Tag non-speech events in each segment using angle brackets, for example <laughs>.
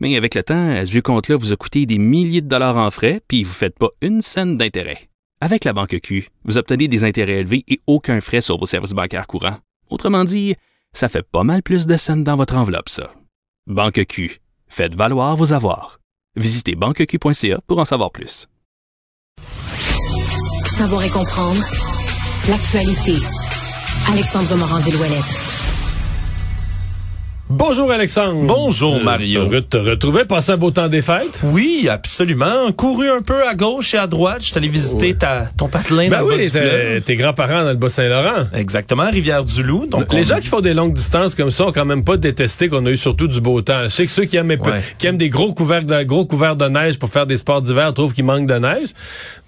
Mais avec le temps, ce vieux compte-là vous a coûté des milliers de dollars en frais, puis vous ne faites pas une scène d'intérêt. Avec la Banque Q, vous obtenez des intérêts élevés et aucun frais sur vos services bancaires courants. Autrement dit, ça fait pas mal plus de scènes dans votre enveloppe, ça. Banque Q. Faites valoir vos avoirs. Visitez banqueq.ca pour en savoir plus. Savoir et comprendre l'actualité. Alexandre Morand-Villouellette. Bonjour Alexandre. Bonjour, Mario. Heureux de te retrouver. Un beau temps des fêtes? Oui, absolument. Couru un peu à gauche et à droite. Je suis allé visiter Ouais. ta, ton patelin Ben dans le bas oui, du tes, grands-parents dans le Bas-Saint-Laurent. Exactement, Rivière-du-Loup. Donc, Les on- gens qui font des longues distances comme ça ont quand même pas détesté qu'on a eu surtout du beau temps. Je sais que ceux qui aiment, Ouais. qui aiment des gros couverts de, gros couverts de neige pour faire des sports d'hiver trouvent qu'il manque de neige.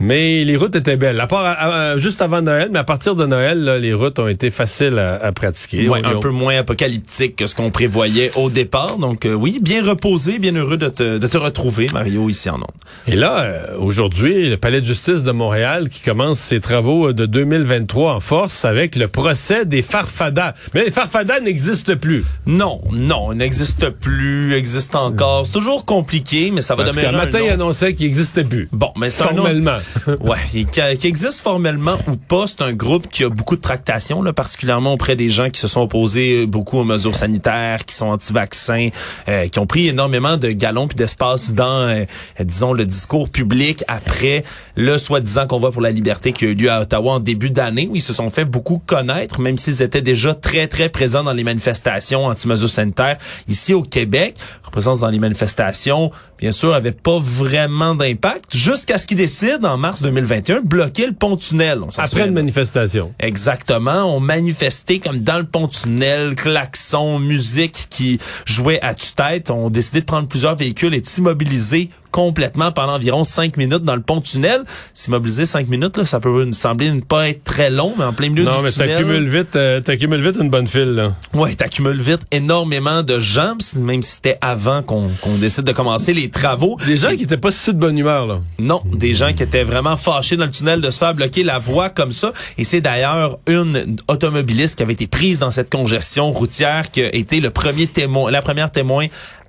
Mais les routes étaient belles. À part, à- à- juste avant Noël, mais à partir de Noël, là, les routes ont été faciles à, à pratiquer. Ouais, On- un on- peu moins apocalyptique que ce qu'on prévoyait au départ. Donc, euh, oui, bien reposé, bien heureux de te, de te retrouver, Mario, ici en Onde. Et là, euh, aujourd'hui, le Palais de justice de Montréal qui commence ses travaux euh, de 2023 en force avec le procès des farfadas. Mais les farfadas n'existent plus. Non, non, il n'existe plus, existe encore. C'est toujours compliqué, mais ça va Parce demeurer qu'un un matin, nom. il annonçait qu'il n'existait plus. Bon, mais c'est un nom. Formellement. <laughs> Ouais, qui, existe formellement ou pas, c'est un groupe qui a beaucoup de tractations, là, particulièrement auprès des gens qui se sont opposés beaucoup aux mesures sanitaires, qui sont anti-vaccins, euh, qui ont pris énormément de galons puis d'espace dans, euh, disons, le discours public après le soi-disant convoi pour la liberté qui a eu lieu à Ottawa en début d'année, où ils se sont fait beaucoup connaître, même s'ils étaient déjà très, très présents dans les manifestations anti-mesures sanitaires ici au Québec. Leur dans les manifestations, bien sûr, avait pas vraiment d'impact jusqu'à ce qu'ils décident en mars 2021 de bloquer le pont-tunnel. Après une manifestation. Exactement. On manifestait comme dans le pont-tunnel, klaxon, musique qui jouait à tue-tête. On décidé de prendre plusieurs véhicules et de s'immobiliser complètement pendant environ cinq minutes dans le pont-tunnel. S'immobiliser cinq minutes, là, ça peut nous sembler ne pas être très long, mais en plein milieu Non, du mais tunnel... t'accumules vite, euh, t'accumules vite une bonne file, là. Ouais, t'accumules vite énormément de gens, même si c'était avant qu'on qu'on décide de commencer les travaux. Des gens qui étaient pas si de bonne humeur, là. Non, des gens qui étaient vraiment fâchés dans le tunnel de se faire bloquer la voie comme ça. Et c'est d'ailleurs une automobiliste qui avait été prise dans cette congestion routière qui a été le premier témoin, la première témoin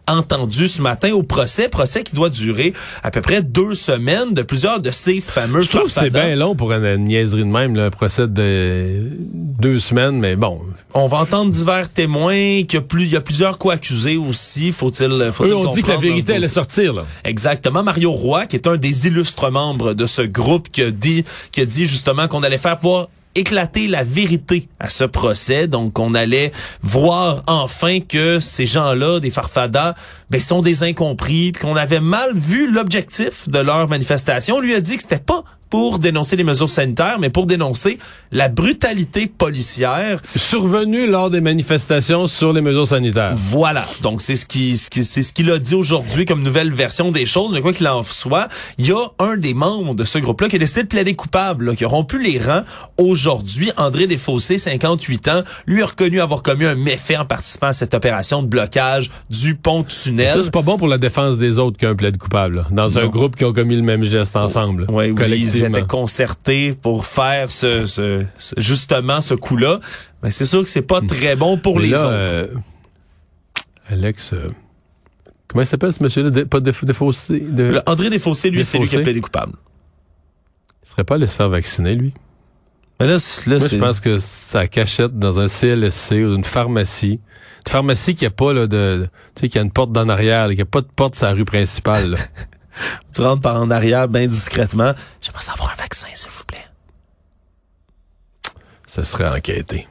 entendu ce matin au procès, procès qui doit durer à peu près deux semaines de plusieurs de ces fameux Je trouve que c'est bien long pour une, une niaiserie de même, là, un procès de deux semaines, mais bon. On va entendre divers témoins, qu'il y a plus, il y a plusieurs co-accusés aussi, faut-il, faut-il Eux, on dit que la vérité allait sortir, là. Exactement. Mario Roy, qui est un des illustres membres de ce groupe, qui a dit, qui a dit justement qu'on allait faire pouvoir éclater la vérité à ce procès. Donc, on allait voir enfin que ces gens-là, des farfadas, ben, sont des incompris, puis qu'on avait mal vu l'objectif de leur manifestation. On lui a dit que c'était pas pour dénoncer les mesures sanitaires, mais pour dénoncer la brutalité policière Survenu lors des manifestations sur les mesures sanitaires. voilà. Donc c'est ce qui, ce qui- c'est ce qu'il a dit aujourd'hui comme nouvelle version des choses. Mais quoi qu'il en soit, il y a un des membres de ce groupe-là qui a décidé de plaider coupable, là, qui a rompu les rangs aujourd'hui. André Desfossés, 58 ans, lui a reconnu avoir commis un méfait en participant à cette opération de blocage du pont-tunnel. Ça, c'est pas bon pour la défense des autres qu'un plaid coupable, là, dans un groupe qui ont commis le même geste ensemble. Ouais, où ils étaient concertés pour faire ce, ce- ce- justement ce coup-là. Mais c'est sûr que c'est pas très bon pour Mais les là, autres. euh, Alex, euh, comment il s'appelle ce monsieur-là? Dé- pas de, défaussé? De, André Desfossés, lui, c'est lui qui a plaidé coupable. Il serait pas allé se faire vacciner, lui? Mais là, Moi, je pense que ça cachette dans un CLSC ou une pharmacie. Une pharmacie qui a pas là, de, tu sais, qui a une porte d'en arrière, là, qui a pas de porte sur la rue principale. là. <laughs> tu rentres par en arrière bien discrètement. J'aimerais savoir un vaccin, s'il vous plaît. Ça serait enquêté.